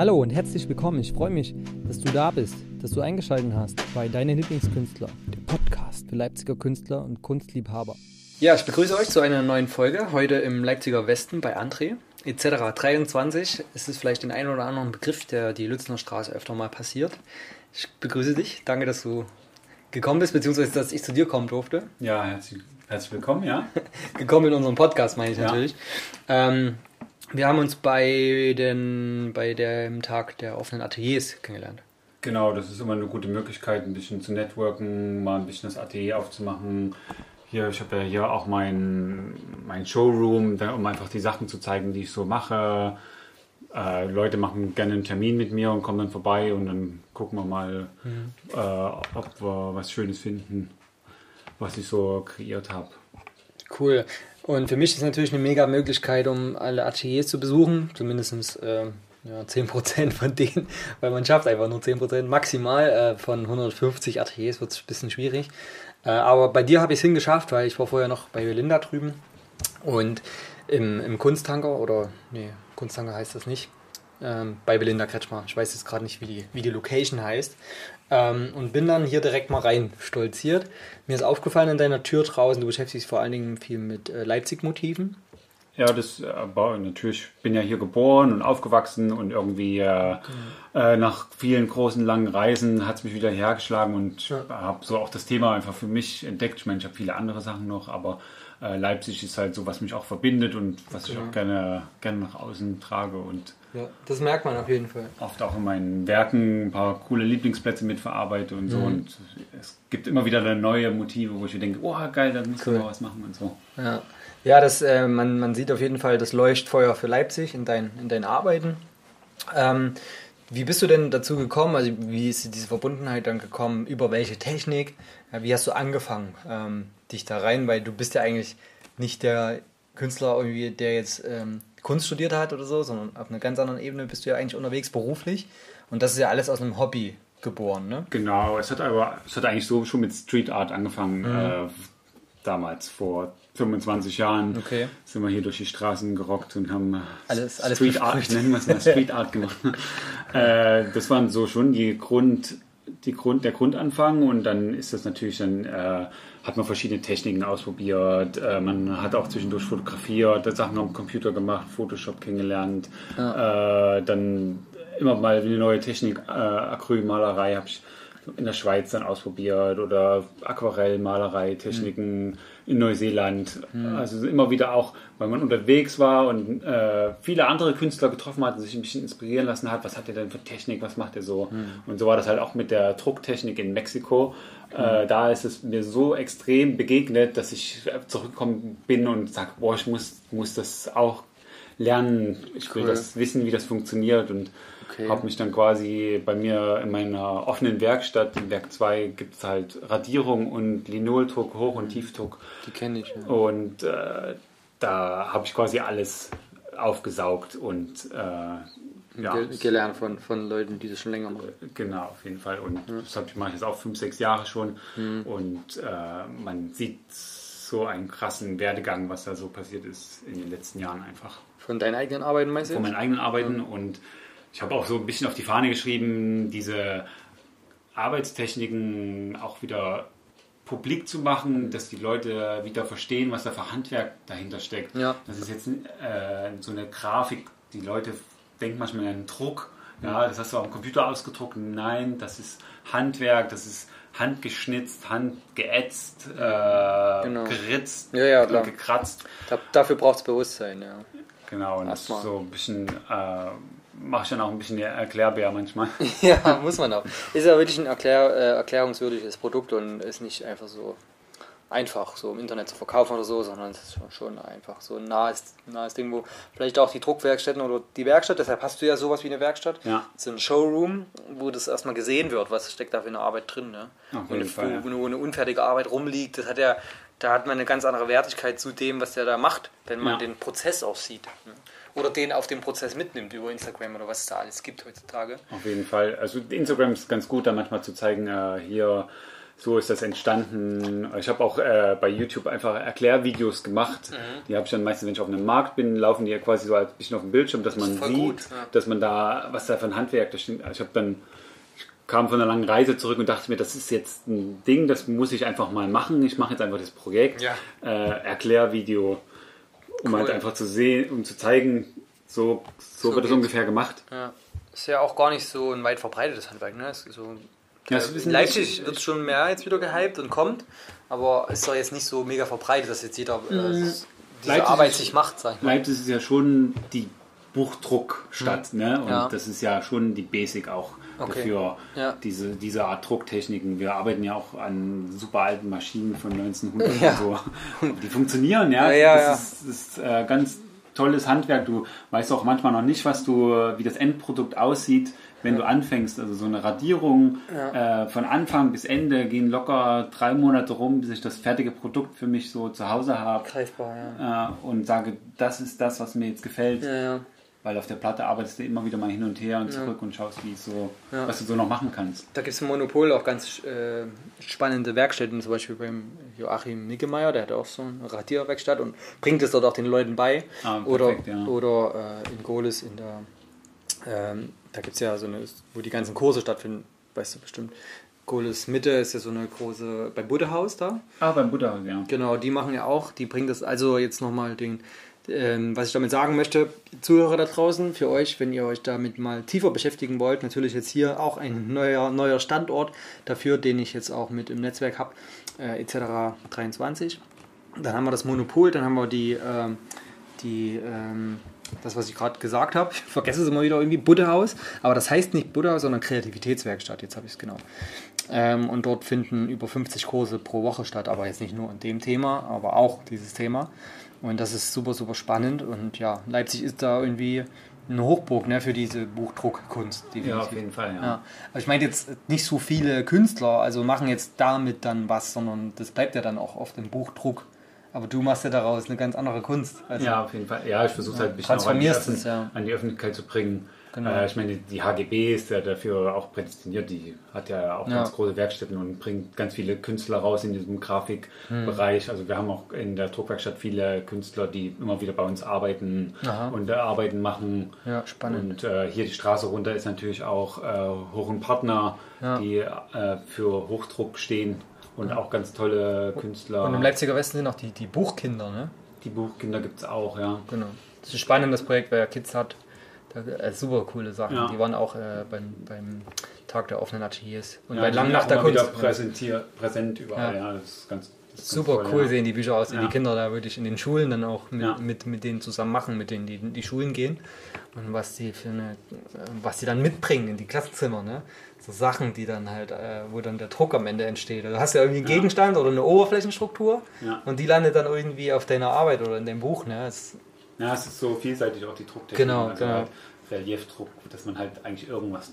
Hallo und herzlich willkommen. Ich freue mich, dass du da bist, dass du eingeschaltet hast bei Deine Lieblingskünstler, dem Podcast für Leipziger Künstler und Kunstliebhaber. Ja, ich begrüße euch zu einer neuen Folge, heute im Leipziger Westen bei André etc. 23. Es ist vielleicht den einen oder anderen Begriff, der die Lützner Straße öfter mal passiert. Ich begrüße dich. Danke, dass du gekommen bist, beziehungsweise dass ich zu dir kommen durfte. Ja, herzlich, herzlich willkommen, ja. gekommen in unserem Podcast, meine ich ja. natürlich. Ähm, wir haben uns bei, den, bei dem Tag der offenen Ateliers kennengelernt. Genau, das ist immer eine gute Möglichkeit, ein bisschen zu networken, mal ein bisschen das Atelier aufzumachen. Hier, ich habe ja hier auch mein, mein Showroom, um einfach die Sachen zu zeigen, die ich so mache. Äh, Leute machen gerne einen Termin mit mir und kommen dann vorbei und dann gucken wir mal, mhm. äh, ob wir was Schönes finden, was ich so kreiert habe. Cool. Und für mich ist natürlich eine mega Möglichkeit, um alle Ateliers zu besuchen, zumindest äh, ja, 10% von denen, weil man schafft einfach nur 10%. Maximal äh, von 150 Ateliers wird es ein bisschen schwierig. Äh, aber bei dir habe ich es hingeschafft, weil ich war vorher noch bei Belinda drüben und im, im Kunsttanker oder, nee, Kunsttanker heißt das nicht, ähm, bei Belinda Kretschmer. Ich weiß jetzt gerade nicht, wie die, wie die Location heißt. Ähm, und bin dann hier direkt mal rein stolziert. Mir ist aufgefallen an deiner Tür draußen, du beschäftigst dich vor allen Dingen viel mit äh, Leipzig-Motiven. Ja, das aber natürlich bin ja hier geboren und aufgewachsen und irgendwie äh, äh, nach vielen großen langen Reisen hat es mich wieder hergeschlagen und ja. habe so auch das Thema einfach für mich entdeckt. Ich meine, ich habe viele andere Sachen noch, aber äh, Leipzig ist halt so, was mich auch verbindet und was genau. ich auch gerne, gerne nach außen trage und ja, das merkt man auf jeden Fall. Oft auch in meinen Werken ein paar coole Lieblingsplätze mitverarbeite und so. Mhm. Und es gibt immer wieder neue Motive, wo ich mir denke, oh geil, da muss cool. man was machen und so. Ja, ja das, äh, man, man sieht auf jeden Fall das Leuchtfeuer für Leipzig in, dein, in deinen Arbeiten. Ähm, wie bist du denn dazu gekommen? Also wie ist diese Verbundenheit dann gekommen? Über welche Technik? Ja, wie hast du angefangen, ähm, dich da rein? Weil du bist ja eigentlich nicht der Künstler, irgendwie, der jetzt ähm, Kunst studiert hat oder so, sondern auf einer ganz anderen Ebene bist du ja eigentlich unterwegs beruflich. Und das ist ja alles aus einem Hobby geboren, ne? Genau, es hat aber es hat eigentlich so schon mit Street Art angefangen. Mhm. Äh, damals vor 25 Jahren okay. sind wir hier durch die Straßen gerockt und haben alles, alles Street Art, nennen wir es mal Street Art gemacht. äh, das waren so schon die Grund, die Grund, der Grundanfang und dann ist das natürlich dann äh, hat man verschiedene Techniken ausprobiert. Äh, man hat auch zwischendurch fotografiert, Sachen am Computer gemacht, Photoshop kennengelernt. Ja. Äh, dann immer mal eine neue Technik, äh, Acrylmalerei habe ich in der Schweiz dann ausprobiert oder Aquarellmalerei, Techniken mhm. in Neuseeland. Mhm. Also immer wieder auch, weil man unterwegs war und äh, viele andere Künstler getroffen hat und sich ein bisschen inspirieren lassen hat. Was hat er denn für Technik? Was macht er so? Mhm. Und so war das halt auch mit der Drucktechnik in Mexiko. Äh, da ist es mir so extrem begegnet, dass ich zurückgekommen bin und sage, boah, ich muss, muss das auch lernen. Ich will cool. das wissen, wie das funktioniert und okay. habe mich dann quasi bei mir in meiner offenen Werkstatt, im Werk 2, gibt es halt Radierung und Linoldruck, Hoch- und Tiefdruck. Die kenne ich. Ja. Und äh, da habe ich quasi alles aufgesaugt und äh, ja. gelernt von, von Leuten, die das schon länger machen. Genau, auf jeden Fall. Und ja. das mache ich jetzt auch fünf, sechs Jahre schon. Mhm. Und äh, man sieht so einen krassen Werdegang, was da so passiert ist in den letzten Jahren einfach. Von deinen eigenen Arbeiten meinst du? Von meinen eigenen Arbeiten. Mhm. Und ich habe auch so ein bisschen auf die Fahne geschrieben, diese Arbeitstechniken auch wieder publik zu machen, dass die Leute wieder verstehen, was da für Handwerk dahinter steckt. Ja. Das ist jetzt äh, so eine Grafik, die Leute denkt manchmal an Druck. Ja, das hast du dem Computer ausgedruckt. Nein, das ist Handwerk, das ist handgeschnitzt, handgeätzt, äh, genau. geritzt, ja, ja, gekratzt. Da, dafür braucht es Bewusstsein, ja. Genau, und das so ein bisschen äh, mache ich dann auch ein bisschen Erklärbär manchmal. ja, muss man auch. Ist ja wirklich ein erklär, äh, erklärungswürdiges Produkt und ist nicht einfach so einfach so im Internet zu verkaufen oder so, sondern es ist schon einfach so ein nahes, nahes Ding, wo vielleicht auch die Druckwerkstätten oder die Werkstatt, deshalb hast du ja sowas wie eine Werkstatt, ja. so ein Showroom, wo das erstmal gesehen wird, was steckt da für eine Arbeit drin. Ne? Und Fall, wo, ja. wo eine unfertige Arbeit rumliegt, das hat ja, da hat man eine ganz andere Wertigkeit zu dem, was der da macht, wenn man ja. den Prozess auch sieht. Ne? Oder den auf den Prozess mitnimmt über Instagram oder was es da alles gibt heutzutage. Auf jeden Fall. Also Instagram ist ganz gut, da manchmal zu zeigen, äh, hier so ist das entstanden. Ich habe auch äh, bei YouTube einfach Erklärvideos gemacht. Mhm. Die habe ich dann meistens, wenn ich auf einem Markt bin, laufen die ja quasi so ein bisschen auf dem Bildschirm, dass man sieht, gut, ja. dass man da, was da für ein Handwerk da steht. Also ich habe dann ich kam von einer langen Reise zurück und dachte mir, das ist jetzt ein Ding, das muss ich einfach mal machen. Ich mache jetzt einfach das Projekt, ja. äh, Erklärvideo, um halt cool. halt einfach zu sehen, um zu zeigen, so, so, so wird es ungefähr gemacht. Ja. Ist ja auch gar nicht so ein weit verbreitetes Handwerk, ne? Ist so ja, in Leipzig wird es schon mehr jetzt wieder gehypt und kommt, aber ist doch jetzt nicht so mega verbreitet, dass jetzt jeder äh, mhm. diese Leipzig Arbeit sich macht. Sag ich mal. Leipzig ist ja schon die Buchdruckstadt, mhm. ne? Und ja. das ist ja schon die Basic auch okay. dafür, ja. diese, diese Art Drucktechniken. Wir arbeiten ja auch an super alten Maschinen von 1900 ja. und so. Die funktionieren, ja. das ist, ist äh, ganz tolles Handwerk. Du weißt auch manchmal noch nicht, was du, wie das Endprodukt aussieht wenn ja. du anfängst, also so eine Radierung ja. äh, von Anfang bis Ende gehen locker drei Monate rum, bis ich das fertige Produkt für mich so zu Hause habe. Greifbar, ja. Äh, und sage, das ist das, was mir jetzt gefällt. Ja, Weil auf der Platte arbeitest du immer wieder mal hin und her und zurück und schaust, wie so, was du so noch machen kannst. Da gibt es im Monopol auch ganz äh, spannende Werkstätten, zum Beispiel beim Joachim Nickemeyer, der hat auch so eine Radierwerkstatt und bringt es dort auch den Leuten bei. Ah, perfekt, oder oder äh, in Golis in der ähm, da gibt es ja so eine, wo die ganzen Kurse stattfinden, weißt du bestimmt. Goles Mitte ist ja so eine große, beim Buddha-Haus da. Ah, beim Buddha-Haus, ja. Genau, die machen ja auch, die bringen das, also jetzt nochmal den, ähm, was ich damit sagen möchte, Zuhörer da draußen, für euch, wenn ihr euch damit mal tiefer beschäftigen wollt, natürlich jetzt hier auch ein neuer, neuer Standort dafür, den ich jetzt auch mit im Netzwerk habe, äh, etc. 23. Dann haben wir das Monopol, dann haben wir die, äh, die ähm, das, was ich gerade gesagt habe. Ich vergesse es immer wieder irgendwie, Buddhahaus. Aber das heißt nicht Buddhahaus, sondern Kreativitätswerkstatt. Jetzt habe ich es genau. Ähm, und dort finden über 50 Kurse pro Woche statt. Aber jetzt nicht nur in dem Thema, aber auch dieses Thema. Und das ist super, super spannend. Und ja, Leipzig ist da irgendwie eine Hochburg ne, für diese Buchdruckkunst. Definitiv. Ja, auf jeden Fall, ja. ja. Aber ich meine jetzt nicht so viele Künstler, also machen jetzt damit dann was, sondern das bleibt ja dann auch auf dem Buchdruck aber du machst ja daraus eine ganz andere Kunst. Also ja, auf jeden Fall. Ja, ich versuche halt ein bisschen auch an die, es, ja. an die, Öffentlichkeit zu bringen. Genau. Äh, ich meine, die HGB ist ja dafür auch prädestiniert. Die hat ja auch ja. ganz große Werkstätten und bringt ganz viele Künstler raus in diesem Grafikbereich. Hm. Also wir haben auch in der Druckwerkstatt viele Künstler, die immer wieder bei uns arbeiten Aha. und äh, Arbeiten machen. Ja, spannend. Und äh, hier die Straße runter ist natürlich auch äh, Hoch und Partner, ja. die äh, für Hochdruck stehen und auch ganz tolle Künstler. Und im Leipziger Westen sind auch die, die Buchkinder, ne? Die Buchkinder gibt es auch, ja. Genau. Das ist spannend, das Projekt, wer Kids hat. Da, äh, super coole Sachen. Ja. Die waren auch äh, beim, beim Tag der offenen Ateliers. Und ja, bei Lang nach der Kunst. Präsentiert, präsent überall, ja. ja das ist ganz Super cool ja. sehen die Bücher aus, die Kinder da wirklich in den Schulen dann auch mit, mit, mit denen zusammen machen, mit denen die in die Schulen gehen und was die für eine, was die dann mitbringen in die Klassenzimmer, ne? So Sachen, die dann halt, äh, wo dann der Druck am Ende entsteht. Du hast ja irgendwie einen Gegenstand oder eine Oberflächenstruktur und die landet dann irgendwie auf deiner Arbeit oder in dem Buch, ne? Es, ja, es ist so vielseitig auch die Drucktechnik. Genau, also genau. Halt Reliefdruck, dass man halt eigentlich irgendwas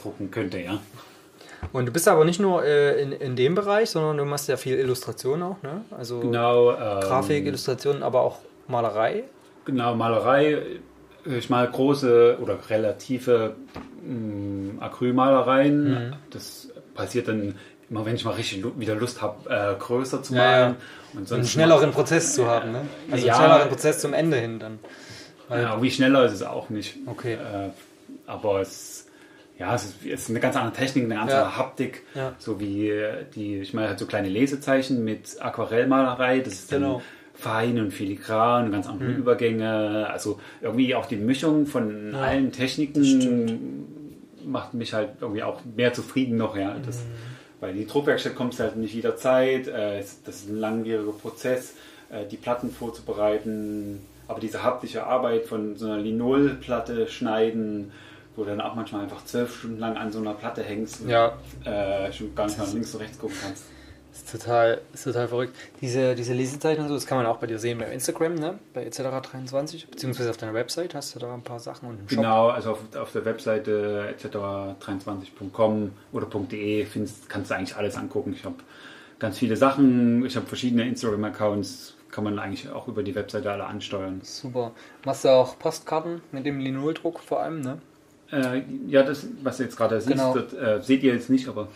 drucken könnte, ja. Und du bist aber nicht nur äh, in, in dem Bereich, sondern du machst ja viel Illustration auch, ne? Also genau, ähm, Grafik, Illustration, aber auch Malerei. Genau, Malerei. Ich male große oder relative mh, mm, Acrylmalereien. Mhm. Das passiert dann immer, wenn ich mal richtig wieder Lust habe, äh, größer zu malen. Ja, Und einen schnelleren Prozess zu haben, ne? Also ja, einen schnelleren Prozess zum Ende hin dann. ja, wie schneller ist es auch nicht. Okay. Äh, aber es ja, es ist, eine ganz andere Technik, eine ganz andere Haptik, ja. so wie die, ich meine, halt so kleine Lesezeichen mit Aquarellmalerei, das ist genau. dann fein und filigran, ganz andere mhm. Übergänge, also irgendwie auch die Mischung von ja. allen Techniken macht mich halt irgendwie auch mehr zufrieden noch, ja, das, mhm. Weil die Druckwerkstatt kommt halt nicht jederzeit, äh, das ist ein langwieriger Prozess, äh, die Platten vorzubereiten, aber diese haptische Arbeit von so einer Linolplatte schneiden, wo du dann auch manchmal einfach zwölf Stunden lang an so einer Platte hängst und ja. äh, schon gar nicht nach links und rechts gucken kannst. Das ist total, ist total verrückt. Diese, diese Lesezeichen und so, das kann man auch bei dir sehen bei Instagram, ne? bei etc23, beziehungsweise auf deiner Website hast du da ein paar Sachen und im Shop. Genau, also auf, auf der Webseite etc23.com oder .de findest, kannst du eigentlich alles angucken. Ich habe ganz viele Sachen, ich habe verschiedene Instagram-Accounts, kann man eigentlich auch über die Webseite alle ansteuern. Super. Machst du auch Postkarten mit dem Linoldruck vor allem, ne? Äh, ja, das, was du jetzt gerade siehst, Genau. das, äh, seht ihr jetzt nicht, aber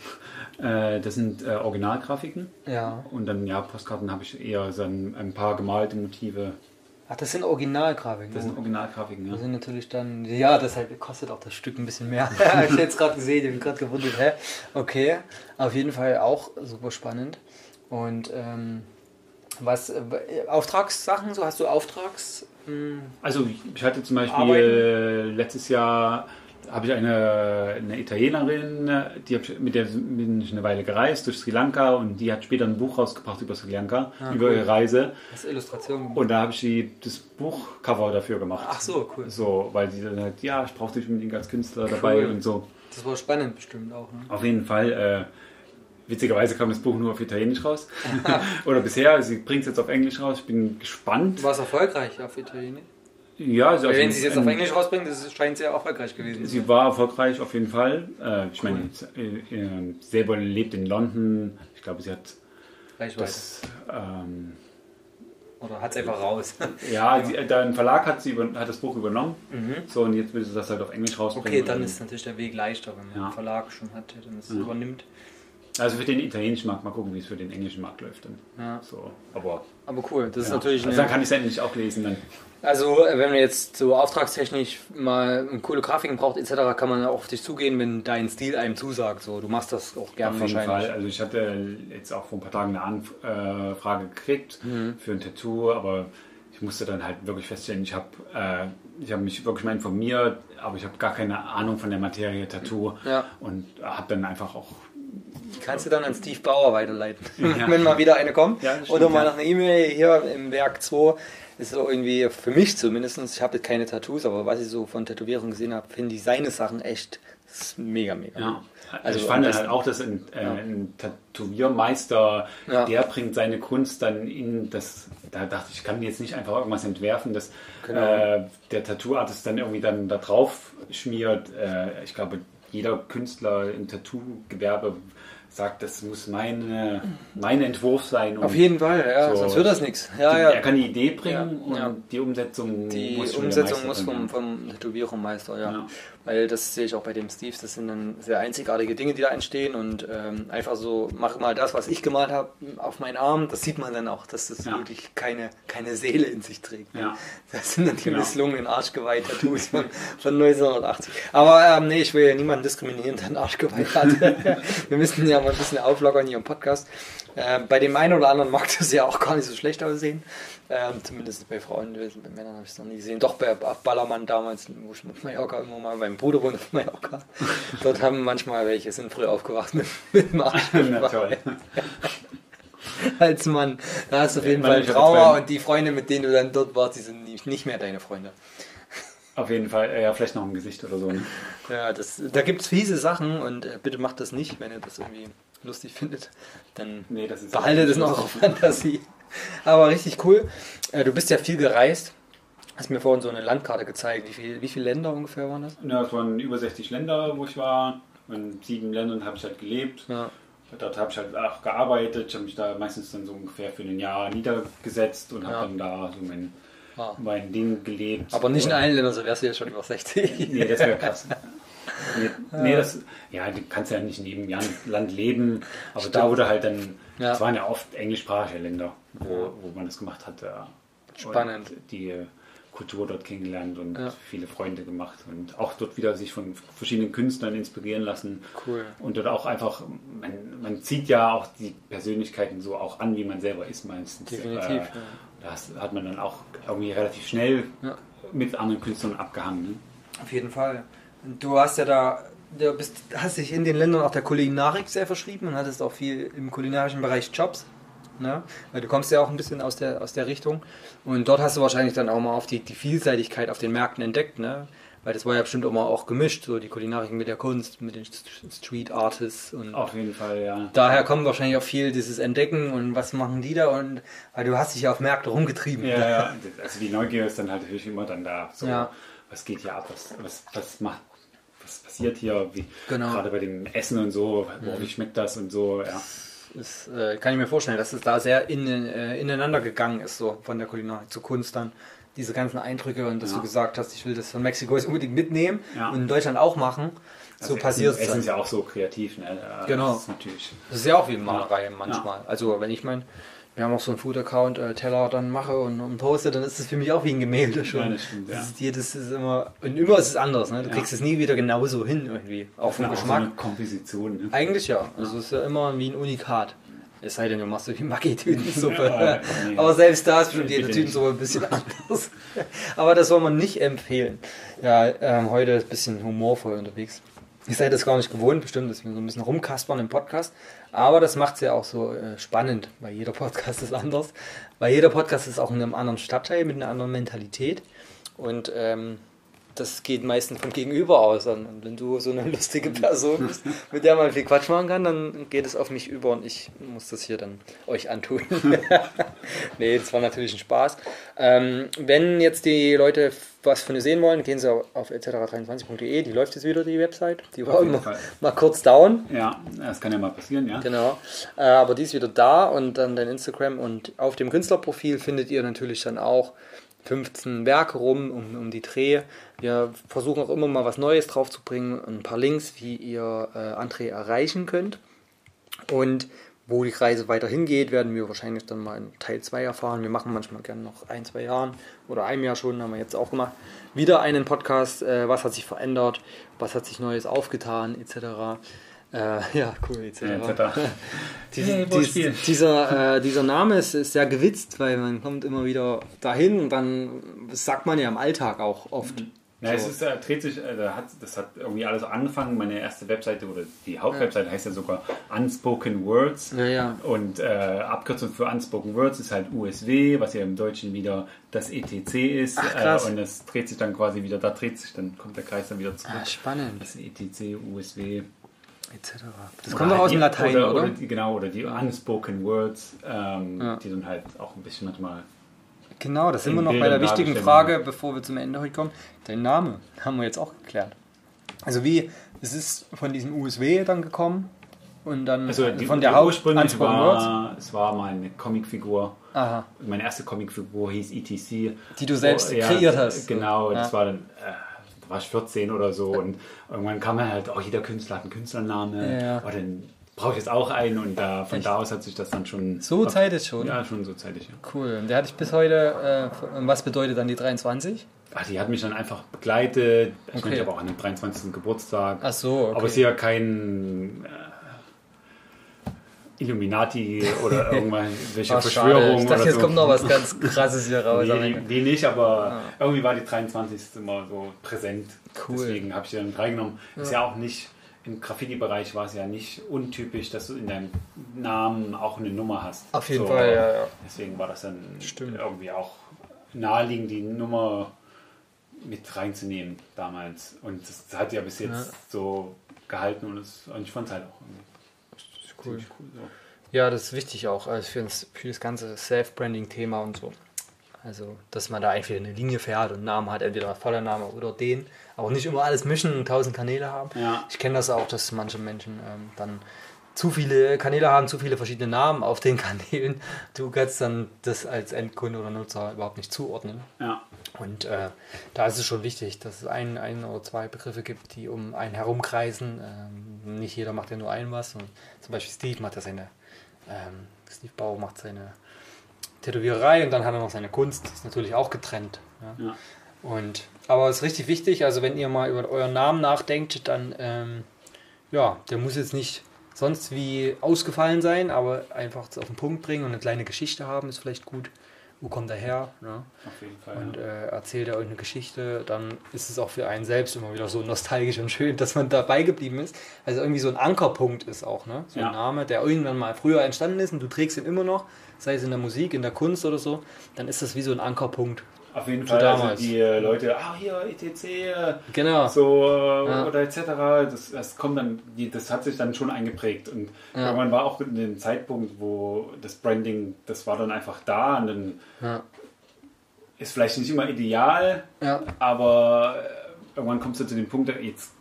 äh, das sind äh, Originalgrafiken. Ja. Und dann, ja, Postkarten habe ich eher so ein, ein paar gemalte Motive. Ach, das sind Originalgrafiken. Das sind Originalgrafiken, ja. Das sind natürlich dann, ja, deshalb kostet auch das Stück ein bisschen mehr. Ich jetzt gerade gesehen, ich bin gerade gewundert, hä? Okay, auf jeden Fall auch super spannend. Und ähm, was, äh, Auftragssachen, so hast du Auftrags... Mh, Also ich hatte zum Beispiel Arbeiten? letztes Jahr habe ich eine, eine Italienerin, die ich, mit der bin ich eine Weile gereist durch Sri Lanka und die hat später ein Buch rausgebracht über Sri Lanka, über cool. ihre Reise. das ist Illustration. Und da habe ich die, das Buchcover dafür gemacht. Ach so, cool. So, weil sie dann halt, ja, ich brauche dich unbedingt als Künstler dabei Cool. und so. Das war spannend bestimmt auch. Ne? Auf jeden Fall. Äh, witzigerweise kam das Buch nur auf Italienisch raus. Oder bisher. Sie bringt es jetzt auf Englisch raus. Ich bin gespannt. War es erfolgreich auf Italienisch? Ja, also Wenn sie es jetzt auf Englisch rausbringt, das scheint sehr erfolgreich gewesen zu sein. Sie war erfolgreich auf jeden Fall. Äh, ich meine, äh, äh, selber lebt in London. Ich glaube, sie hat Reichweite. das. Ähm, Oder hat es einfach raus? ja, sie, äh, ein Verlag hat, sie über, hat das Buch übernommen. So, und jetzt will sie das halt auf Englisch rausbringen. Mhm. Okay, dann ist natürlich der Weg leichter, wenn man Ja. einen Verlag schon hat, der dann das übernimmt. Also für den italienischen Markt, mal gucken, wie es für den englischen Markt läuft. Dann. Ja. So, aber Aber cool, das ist ja. natürlich also dann kann ich es endlich auch lesen. Dann. Also, äh, wenn man jetzt so auftragstechnisch mal coole Grafiken braucht, etc., kann man auch auf dich zugehen, wenn dein Stil einem zusagt. So, du machst das auch gern Auf jeden wahrscheinlich. Fall. Also ich hatte jetzt auch vor ein paar Tagen eine Anfrage gekriegt Mhm. für ein Tattoo, aber ich musste dann halt wirklich feststellen, ich habe äh, ich hab mich wirklich mal informiert, aber ich habe gar keine Ahnung von der Materie Tattoo Ja. und habe dann einfach auch Die kannst du dann an Steve Bauer weiterleiten, Ja. wenn mal wieder eine kommt. Ja, das stimmt, Oder mal noch eine E-Mail hier im Werk 2. Ist so irgendwie, für mich zumindest, ich habe jetzt keine Tattoos, aber was ich so von Tätowierungen gesehen habe, finde ich seine Sachen echt das mega, mega. Ja. Also Also ich am fand besten- halt auch, dass ein, äh, ein Tätowiermeister, Ja. der bringt seine Kunst dann in das, da dachte ich, ich kann jetzt nicht einfach irgendwas entwerfen, dass Genau. äh, der Tattoo-Artist dann irgendwie dann da drauf schmiert. Äh, ich glaube, jeder Künstler im Tattoo-Gewerbe sagt, das muss meine, mein Entwurf sein. Auf jeden Fall, ja, So. sonst wird das nichts. Ja, ja. Er kann die Idee bringen Ja, und die Umsetzung Die muss Umsetzung muss vom, vom Tätowierermeister, ja. Weil das sehe ich auch bei dem Steve, das sind dann sehr einzigartige Dinge, die da entstehen und ähm, einfach so, mach mal das, was ich gemalt habe, auf meinen Arm, das sieht man dann auch, dass das wirklich keine, keine Seele in sich trägt. Das sind dann die Genau. misslungenen Arschgeweih-Tattoos von, von 1980. Aber ähm, nee, ich will ja niemanden diskriminieren, der ein Arschgeweih hat. Wir müssen ja mal ein bisschen auflockern hier im Podcast. Äh, bei dem einen oder anderen mag das ja auch gar nicht so schlecht aussehen. Ähm, zumindest bei Frauen, bei Männern habe ich es noch nie gesehen. Doch bei auf Ballermann damals, wo ich mit Mallorca immer mal, mein Bruder wohnt auf Mallorca. Dort haben manchmal welche, sind früh aufgewacht mit, mit dem Na Arschgeweih toll. als Mann. Da hast du auf jeden Fall Trauer und die Freunde, mit denen du dann dort warst, die sind nicht mehr deine Freunde. Auf jeden Fall, ja, vielleicht noch ein Gesicht oder so. Ne? Ja, das, da gibt es fiese Sachen und äh, bitte macht das nicht, wenn ihr das irgendwie lustig findet. Dann Nee, das ist behaltet es in eurer Fantasie. Aber richtig cool. Äh, du bist ja viel gereist. Hast mir vorhin so eine Landkarte gezeigt. Wie, viel, wie viele Länder ungefähr waren das? Ja, es waren über 60 Länder, wo ich war. In sieben Ländern habe ich halt gelebt. Ja. Dort habe ich halt auch gearbeitet. Ich habe mich da meistens dann so ungefähr für ein Jahr niedergesetzt und habe Ja. dann da so mein, Ah. mein Ding gelebt. Aber nicht in allen Ländern, so wärst du jetzt schon über 60. Nee, das wäre krass. Nee, nee, das, ja, du kannst ja nicht in jedem Land leben, aber da wurde halt dann, Ja. es waren ja oft englischsprachige Länder, wo, wo man das gemacht hat. ja. Spannend. Die Kultur dort kennengelernt und Ja. viele Freunde gemacht und auch dort wieder sich von verschiedenen Künstlern inspirieren lassen. Cool. Und dort auch einfach, man, man zieht ja auch die Persönlichkeiten so auch an, wie man selber ist meistens. Definitiv, Äh, ja. Das hat man dann auch irgendwie relativ schnell Ja. mit anderen Künstlern abgehangen. Ne? Auf jeden Fall. Du hast ja da, du bist, hast dich in den Ländern auch der Kulinarik sehr verschrieben und hattest auch viel im kulinarischen Bereich Jobs. Ne? Weil du kommst ja auch ein bisschen aus der, aus der Richtung. Und dort hast du wahrscheinlich dann auch mal auf die, die Vielseitigkeit auf den Märkten entdeckt. Ne? Weil das war ja bestimmt immer auch gemischt, so die Kulinarik mit der Kunst, mit den St- Street Artists und Auf jeden Fall, ja. daher kommt wahrscheinlich auch viel dieses Entdecken und was machen die da und weil du hast dich ja auf Märkte rumgetrieben. Ja, ja. Also die Neugier ist dann halt natürlich immer dann da. So, Ja. Was geht hier ab? Was, was, was macht, was passiert hier? Wie, Genau. Gerade bei dem Essen und so, boah, wie schmeckt das und so, ja. Das äh, kann ich mir vorstellen, dass es da sehr in, äh, ineinander gegangen ist, so von der Kulinarik zur Kunst dann. Diese ganzen Eindrücke und dass ja. du gesagt hast, ich will das von Mexiko jetzt unbedingt mitnehmen ja. und in Deutschland auch machen. Also so passiert es. Essen ist ja auch so kreativ, ne? Genau. Das ist, natürlich das ist ja auch wie Malerei manchmal. Also wenn ich mein, wir haben auch so einen Food-Account, äh, Teller dann mache und, und poste, dann ist das für mich auch wie ein Gemälde schon. Ja, das stimmt, ja. ist, jedes ist immer, und immer ist es anders, ne? Du ja. kriegst es nie wieder genauso hin irgendwie. Auch vom Geschmack. Auch so Komposition. Ne? Eigentlich ja. Also es ist ja immer wie ein Unikat. Es sei denn, du machst so die Maggi-Tütensuppe. ja, nee. Aber selbst da ist bestimmt jede Tütensuppe ein bisschen anders. Aber das soll man nicht empfehlen. Ja, ähm, heute ist ein bisschen humorvoll unterwegs. Ihr seid das gar nicht gewohnt, bestimmt, dass wir so ein bisschen rumkaspern im Podcast. Aber das macht es ja auch so äh, spannend, weil jeder Podcast ist anders. Weil jeder Podcast ist auch in einem anderen Stadtteil mit einer anderen Mentalität. Und ähm, das geht meistens vom Gegenüber aus. Und wenn du so eine lustige Person bist, mit der man viel Quatsch machen kann, dann geht es auf mich über und ich muss das hier dann euch antun. nee, das war natürlich ein Spaß. Ähm, wenn jetzt die Leute was von dir sehen wollen, gehen sie auf etc23.de, die läuft jetzt wieder, die Website. Die war immer mal kurz down. Ja, das kann ja mal passieren, ja. Genau. Äh, aber die ist wieder da und dann dein Instagram und auf dem Künstlerprofil findet ihr natürlich dann auch 15 Werke rum um, um die Dreh. Wir versuchen auch immer mal was Neues drauf zu bringen, ein paar Links, wie ihr äh, André erreichen könnt. Und wo die Reise weiter hingeht, werden wir wahrscheinlich dann mal in Teil 2 erfahren. Wir machen manchmal gerne noch ein, zwei Jahren oder einem Jahr schon, haben wir jetzt auch gemacht, wieder einen Podcast, äh, was hat sich verändert, was hat sich Neues aufgetan, etc. Äh, ja, cool, etc. Ja, Diese, hey, dies, dieser, äh, dieser Name ist, ist sehr gewitzt, weil man kommt immer wieder dahin und dann sagt man ja im Alltag auch oft. Mhm. So. es ist, äh, dreht sich, äh, hat, das hat irgendwie alles angefangen. Meine erste Webseite oder die Hauptwebseite ja. heißt ja sogar Unspoken Words. Ja, ja. Und äh, Abkürzung für Unspoken Words ist halt USW, was ja im Deutschen wieder das ETC ist. Ach, äh, und das dreht sich dann quasi wieder, da dreht sich, dann kommt der Kreis dann wieder zurück. Ah, spannend. Das ETC, USW. Etc. Das kommt doch aus dem Latein, oder? oder? oder genau, oder die Unspoken Words, ähm, ja. die dann halt auch ein bisschen manchmal Genau, das sind wir noch bei der wichtigen Frage, bevor wir zum Ende heute kommen. Dein Name haben wir jetzt auch geklärt. Also wie, es ist von diesem USW dann gekommen und dann also die, von der Hauptsprünglich war, es war meine Comicfigur. Aha. Meine erste Comicfigur hieß ETC. Die du selbst oh, kreiert ja, hast. Genau, ja. das war dann, äh, da war ich 14 oder so und irgendwann kam man halt, oh, jeder Künstler hat einen Künstlername. Ja. Oh, dann brauche ich jetzt auch einen und da, von Echt? da aus hat sich das dann schon. So auf, zeitig schon? Ja, schon so zeitig. Ja. Cool. Und der hatte ich bis heute. Äh, was bedeutet dann die 23? Ach, die hat mich dann einfach begleitet. Ich okay. meine, ich habe auch an dem 23. Geburtstag. Ach so. Okay. Aber es ist ja kein. Äh, Illuminati oder irgendwelche Verschwörungen. Ich dachte, jetzt so. kommt noch was ganz Krasses hier raus. nee, nee, nicht, aber ah. irgendwie war die 23. immer so präsent. Cool. Deswegen habe ich die dann reingenommen. Ja. Ist ja auch nicht im Graffiti-Bereich war es ja nicht untypisch, dass du in deinem Namen auch eine Nummer hast. Auf jeden so, Fall, ja, ja. Deswegen war das dann Stimmt. irgendwie auch naheliegend, die Nummer mit reinzunehmen damals. Und das hat ja bis jetzt ja. so gehalten und, und ich fand es halt auch cool. cool so. Ja, das ist wichtig auch also für, das, für das ganze Self-Branding-Thema und so. Also, dass man da einfach eine Linie fährt und einen Namen hat, entweder voller Name oder den. Aber nicht immer alles mischen und tausend Kanäle haben. Ja. Ich kenne das auch, dass manche Menschen ähm, dann zu viele Kanäle haben, zu viele verschiedene Namen auf den Kanälen. Du kannst dann das als Endkunde oder Nutzer überhaupt nicht zuordnen. Ja. Und äh, da ist es schon wichtig, dass es ein, ein oder zwei Begriffe gibt, die um einen herumkreisen. Ähm, nicht jeder macht ja nur ein was. Und zum Beispiel Steve macht ja seine, ähm, Steve Bauer macht seine Tätowiererei und dann hat er noch seine Kunst, das ist natürlich auch getrennt. Ja. ja. Und, aber es ist richtig wichtig, also wenn ihr mal über euren Namen nachdenkt, dann, ähm, ja, der muss jetzt nicht sonst wie ausgefallen sein, aber einfach auf den Punkt bringen und eine kleine Geschichte haben, ist vielleicht gut. Wo kommt er her? Ne? Auf jeden Fall. Und äh, erzählt er irgendeine Geschichte, dann ist es auch für einen selbst immer wieder so nostalgisch und schön, dass man dabei geblieben ist. Also irgendwie so ein Ankerpunkt ist auch, ne? So ja. ein Name, der irgendwann mal früher entstanden ist und du trägst ihn immer noch sei es in der Musik, in der Kunst oder so, dann ist das wie so ein Ankerpunkt. Auf jeden Fall, also die äh, Leute, ah hier ETC, äh, genau. so äh, ja. oder etc. Das, das kommt dann, die, das hat sich dann schon eingeprägt und ja. irgendwann war auch in dem Zeitpunkt, wo das Branding, das war dann einfach da und dann ja. ist vielleicht nicht immer ideal, aber irgendwann kommst du zu dem Punkt, jetzt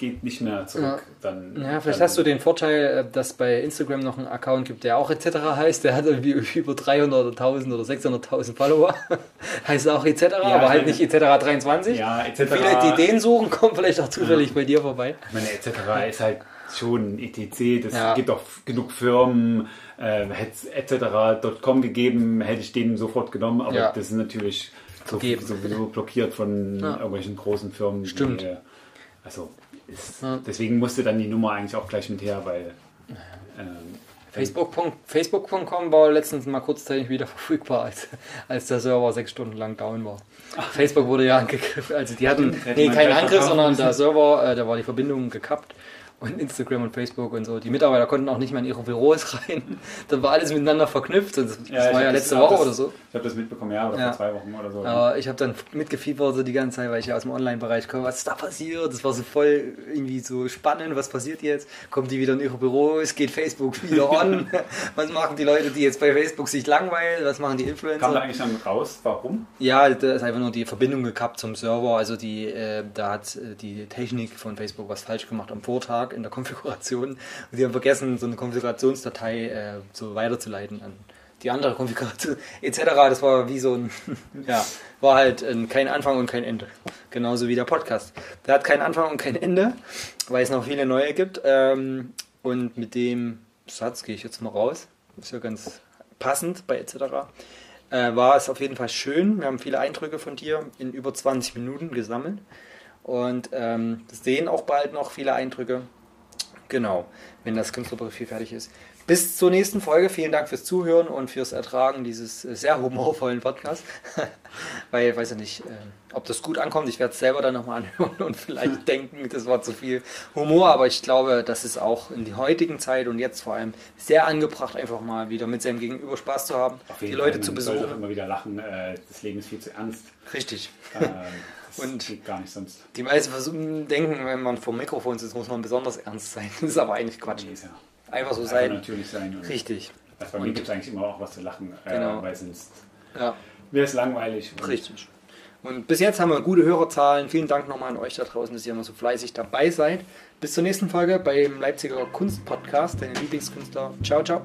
geht nicht mehr zurück. Ja. Dann, ja, vielleicht dann, hast du den Vorteil, äh, dass bei Instagram noch einen Account gibt, der auch etc. heißt. Der hat irgendwie über 300 oder 1000 oder 600.000 Follower. heißt auch etc., ja, aber halt nicht etc. 23. Ja, etc. Viele, die den suchen, kommen vielleicht auch zufällig ja. bei dir vorbei. Ich meine, etc. ist halt schon etc. Das ja. gibt auch genug Firmen. Äh, hätte es etc.com gegeben, hätte ich den sofort genommen, aber das ist natürlich so, sowieso blockiert von irgendwelchen großen Firmen. Stimmt. Die, also ist, ja. Deswegen musste dann die Nummer eigentlich auch gleich mit her, weil. Ähm, Facebook.com Facebook war letztens mal kurzzeitig wieder verfügbar, als, als der Server sechs Stunden lang down war. Ach. Facebook wurde ja angegriffen, also die hatten nee, keinen Angriff, sondern der Server, äh, da war die Verbindung gekappt und Instagram und Facebook und so. Die Mitarbeiter konnten auch nicht mehr in ihre Büros rein. Da war alles miteinander verknüpft. Das, das ja, war ja letzte Woche das, oder so. Ich habe das mitbekommen, ja, oder ja. vor zwei Wochen oder so. Aber ich habe dann mitgefiebert so die ganze Zeit, weil ich ja aus dem Online-Bereich komme. Was ist da passiert? Das war so voll irgendwie so spannend. Was passiert jetzt? Kommen die wieder in ihre Büros? Geht Facebook wieder on? was machen die Leute, die jetzt bei Facebook sich langweilen? Was machen die Influencer? Kam da eigentlich dann raus? Warum? Ja, da ist einfach nur die Verbindung gekappt zum Server. Also die, äh, da hat äh, die Technik von Facebook was falsch gemacht am Vortag in der Konfiguration. Und sie haben vergessen, so eine Konfigurationsdatei äh, so weiterzuleiten an die andere Konfiguration etc. Das war wie so ein, ja, war halt ein, kein Anfang und kein Ende. Genauso wie der Podcast. Der hat keinen Anfang und kein Ende, weil es noch viele neue gibt. Ähm, und mit dem Satz gehe ich jetzt mal raus. Ist ja ganz passend bei etc. Äh, war es auf jeden Fall schön. Wir haben viele Eindrücke von dir in über 20 Minuten gesammelt und ähm, sehen auch bald noch viele Eindrücke. Genau, wenn das Künstlerprofil fertig ist. Bis zur nächsten Folge. Vielen Dank fürs Zuhören und fürs Ertragen dieses äh, sehr humorvollen Podcasts. Weil ich weiß ja nicht, äh, ob das gut ankommt. Ich werde es selber dann nochmal anhören und vielleicht denken, das war zu viel Humor. Aber ich glaube, das ist auch in der heutigen Zeit und jetzt vor allem sehr angebracht, einfach mal wieder mit seinem Gegenüber Spaß zu haben, die Leute Fall, zu besuchen. Ich immer wieder lachen. Äh, das Leben ist viel zu ernst. Richtig. Ähm, und gar nicht sonst. Die meisten versuchen, denken, wenn man vor dem Mikrofon sitzt, muss man besonders ernst sein. Das ist aber eigentlich Quatsch. Nee, ja. Einfach so sein. natürlich sein. Richtig. Also bei mir gibt es eigentlich immer auch was zu lachen, äh, genau. äh, weil sonst ja. wäre es langweilig. Richtig. Und bis jetzt haben wir gute Hörerzahlen. Vielen Dank nochmal an euch da draußen, dass ihr immer so fleißig dabei seid. Bis zur nächsten Folge beim Leipziger Kunstpodcast, deine Lieblingskünstler. Ciao, ciao.